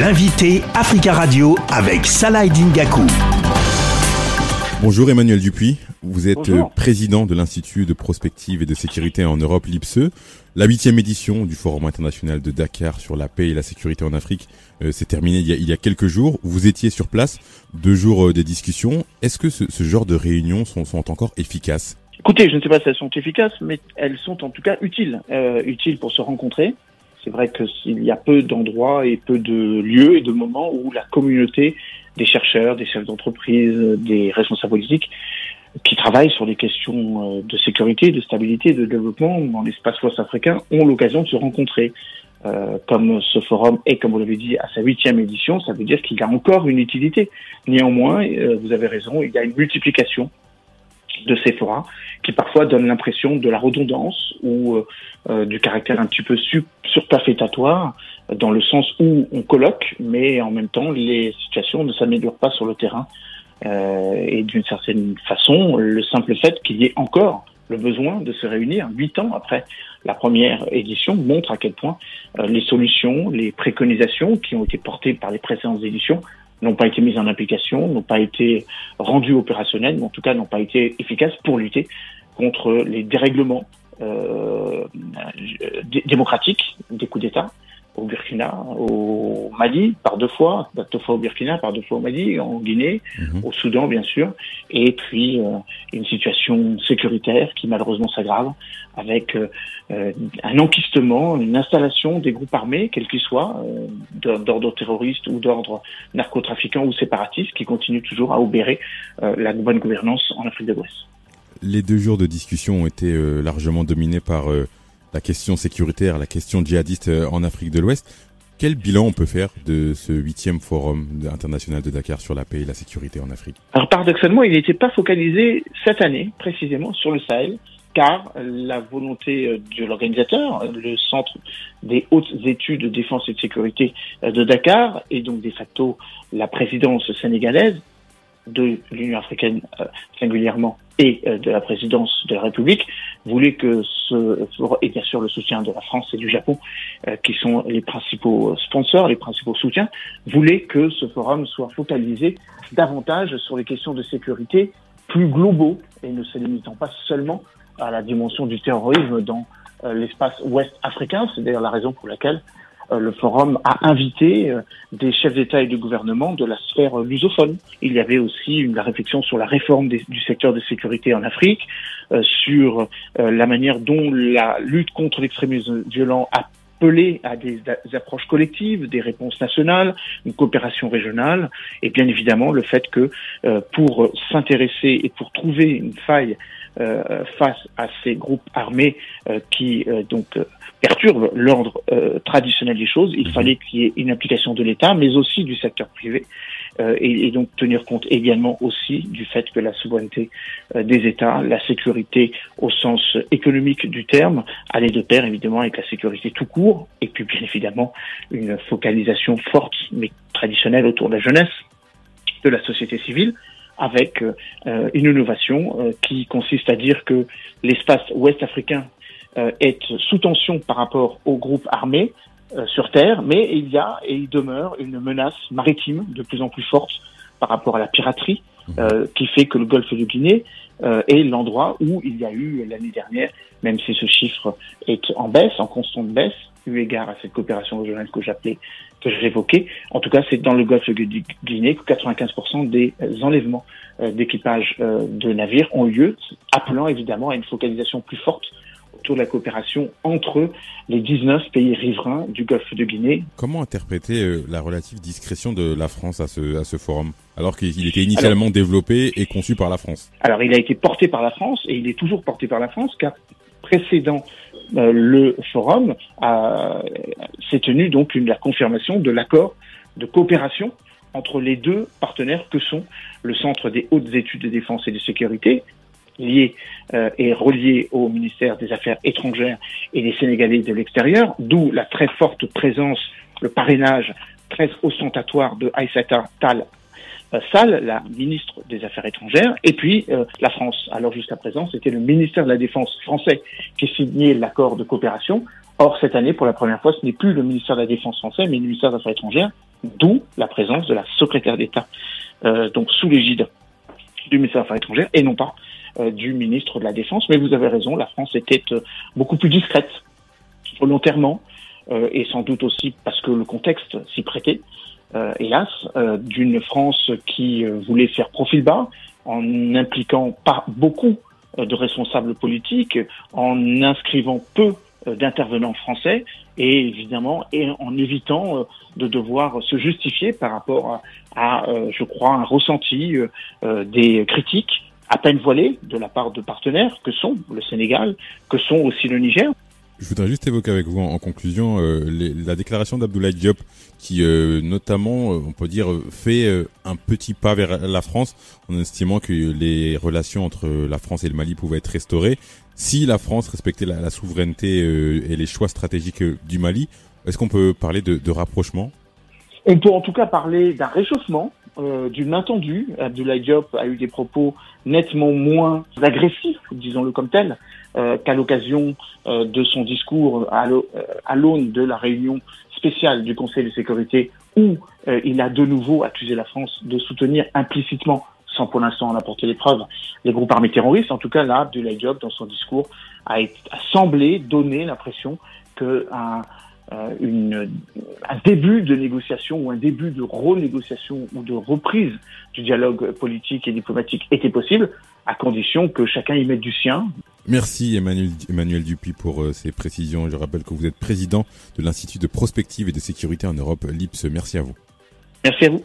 L'invité Africa Radio avec Salah Dingaku. Bonjour Emmanuel Dupuis, vous êtes président de l'Institut de prospective et de sécurité en Europe, l'IPSE. La huitième édition du Forum international de Dakar sur la paix et la sécurité en Afrique euh, s'est terminée il y, a, quelques jours. Vous étiez sur place, deux jours euh, de discussions. Est-ce que ce, genre de réunions sont, sont encore efficaces? Écoutez, je ne sais pas si elles sont efficaces, mais elles sont en tout cas utiles, euh, utiles pour se rencontrer. C'est vrai qu'il y a peu d'endroits et peu de lieux et de moments où la communauté des chercheurs, des chefs d'entreprise, des responsables politiques qui travaillent sur les questions euh, de sécurité, de stabilité, de développement dans l'espace ouest-africain ont l'occasion de se rencontrer. Euh, comme ce forum est, comme vous l'avez dit, à sa huitième édition, ça veut dire qu'il a encore une utilité. Néanmoins, euh, vous avez raison, il y a une multiplication de forats qui parfois donnent l'impression de la redondance ou euh, euh, du caractère un petit peu surtafétatoire dans le sens où on colloque, mais en même temps les situations ne s'améliorent pas sur le terrain. Euh, et d'une certaine façon, le simple fait qu'il y ait encore le besoin de se réunir huit ans après la première édition montre à quel point les solutions, les préconisations qui ont été portées par les précédentes éditions n'ont pas été mises en application, n'ont pas été rendues opérationnelles, mais en tout cas n'ont pas été efficaces pour lutter contre les dérèglements euh, démocratiques des coups d'État Burkina, au Mali, par deux fois, deux fois au Burkina, par deux fois au Mali, en Guinée, mhm. au Soudan bien sûr, et puis euh, une situation sécuritaire qui malheureusement s'aggrave avec euh, euh, un enquistement, une installation des groupes armés, quels qu'ils soient, d'ordre terroriste ou d'ordre narcotrafiquant ou séparatiste, qui continuent toujours à obérer la bonne gouvernance en Afrique de l'Ouest. Les deux jours de discussion ont été largement dominés par la question sécuritaire, la question djihadiste euh, en Afrique de l'Ouest. Quel bilan on peut faire de ce huitième forum international de Dakar sur la paix et la sécurité en Afrique? Alors paradoxalement, il n'était pas focalisé cette année précisément sur le Sahel, car la volonté euh, de l'organisateur, le Centre des hautes études de défense et de sécurité euh, de Dakar, et donc de facto la présidence sénégalaise, de l'Union africaine euh, singulièrement et euh, de la présidence de la République voulait que ce et bien sûr le soutien de la France et du Japon euh, qui sont les principaux sponsors, les principaux soutiens, voulait que ce forum soit focalisé davantage sur les questions de sécurité plus globaux et ne se limitant pas seulement à la dimension du terrorisme dans l'espace ouest africain. C'est d'ailleurs la raison pour laquelle euh, le forum a invité euh, des chefs d'État et de gouvernement de la sphère lusophone. Il y avait aussi une, la réflexion sur la réforme du secteur de sécurité en Afrique, euh, sur la manière dont la lutte contre l'extrémisme violent a à des, approches collectives, des réponses nationales, une coopération régionale, et bien évidemment le fait que pour s'intéresser et pour trouver une faille face à ces groupes armés qui donc perturbe l'ordre euh, traditionnel des choses. Il mhm. fallait qu'il y ait une application de l'État, mais aussi du secteur privé, euh, et, donc tenir compte également aussi du fait que la souveraineté euh, des États, la sécurité au sens économique du terme, allait de pair évidemment avec la sécurité tout court, et puis bien évidemment une focalisation forte mais traditionnelle autour de la jeunesse, de la société civile avec une innovation qui consiste à dire que l'espace ouest africain euh, est sous tension par rapport aux groupes armés euh, sur Terre, mais il y a et il demeure une menace maritime de plus en plus forte par rapport à la piraterie, mhm. euh, qui fait que le golfe de Guinée est l'endroit où il y a eu l'année dernière, même si ce chiffre est en baisse, en constante baisse, eu égard à cette coopération régionale que j'appelais, que j'évoquais. En tout cas, c'est dans le golfe de Guinée que 95% des enlèvements d'équipage de navires ont lieu, appelant évidemment à une focalisation plus forte autour de la coopération entre les 19 pays riverains du Golfe de Guinée. Comment interpréter euh, la relative discrétion de la France à ce, à ce forum, alors qu'il était initialement développé et conçu par la France? Alors il a été porté par la France et il est toujours porté par la France car précédent euh, le forum s'est tenu donc une, la confirmation de l'accord de coopération entre les deux partenaires que sont le Centre des hautes études de défense et de sécurité lié euh, et relié au ministère des Affaires étrangères et des Sénégalais de l'extérieur, d'où la très forte présence, le parrainage très ostentatoire de Aïssata Tal Salle, la ministre des Affaires étrangères, et puis la France. Alors jusqu'à présent, c'était le ministère de la Défense français qui signait l'accord de coopération. Or, cette année, pour la première fois, ce n'est plus le ministère de la Défense français, mais le ministère des Affaires étrangères, d'où la présence de la secrétaire d'État, donc sous l'égide du ministère des Affaires étrangères, et non pas du ministre de la Défense. Mais vous avez raison, la France était beaucoup plus discrète, volontairement, et sans doute aussi parce que le contexte s'y prêtait. Euh, hélas, euh, d'une France qui euh, voulait faire profil bas en impliquant pas beaucoup de responsables politiques, en inscrivant peu d'intervenants français et évidemment et en évitant de devoir se justifier par rapport à, je crois, un ressenti des critiques à peine voilées de la part de partenaires que sont le Sénégal, que sont aussi le Niger. Je voudrais juste évoquer avec vous en, conclusion euh, la déclaration d'Abdoulaye Diop qui euh, notamment, euh, on peut dire, fait un petit pas vers la France en estimant que les relations entre la France et le Mali pouvaient être restaurées si la France respectait la, souveraineté et les choix stratégiques du Mali. Est-ce qu'on peut parler de, de rapprochement? On peut en tout cas parler d'un réchauffement euh, d'une main tendue. Abdoulaye Diop a eu des propos nettement moins agressifs, disons-le comme tel, euh, qu'à l'occasion euh, de son discours à l'aune de la réunion spéciale du Conseil de sécurité où il a de nouveau accusé la France de soutenir implicitement sans pour l'instant en apporter les preuves, les groupes armés terroristes. En tout cas, là, Abdoulaye Diop, dans son discours, a, a semblé donner l'impression que un, euh, une, un début de négociation ou un début de renégociation ou de reprise du dialogue politique et diplomatique était possible, à condition que chacun y mette du sien. Merci Emmanuel, Emmanuel Dupuis pour euh, ces précisions. Je rappelle que vous êtes président de l'Institut de prospective et de sécurité en Europe, l'IPSE. Merci à vous. Merci à vous.